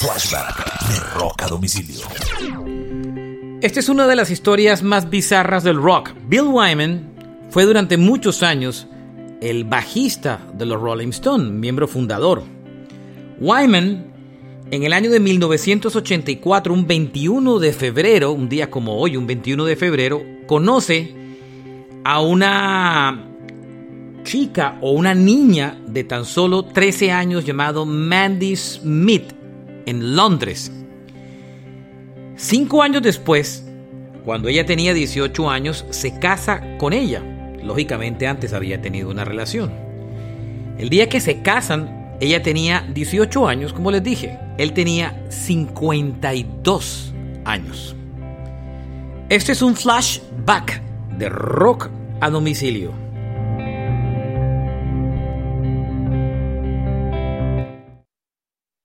Flashback de Rock a domicilio. Esta es una de las historias más bizarras del rock. Bill Wyman fue durante muchos años el bajista de los Rolling Stones, miembro fundador. Wyman, en el año de 1984, un 21 de febrero, un día como hoy, un 21 de febrero, conoce a una chica o una niña de tan solo 13 años llamado Mandy Smith en Londres. Cinco años después, cuando ella tenía 18 años, se casa con ella. Lógicamente antes había tenido una relación. El día que se casan, ella tenía 18 años, como les dije. Él tenía 52 años. Este es un flashback de rock a domicilio.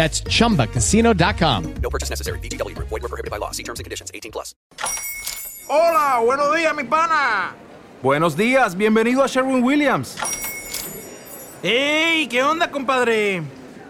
That's chumbacasino.com. No purchase necessary. BGW. Void were prohibited by law. See terms and conditions. 18 plus. Hola, buenos días, mi pana. Buenos días, bienvenido a Sherwin Williams. ¡Ey! ¿Qué onda, compadre?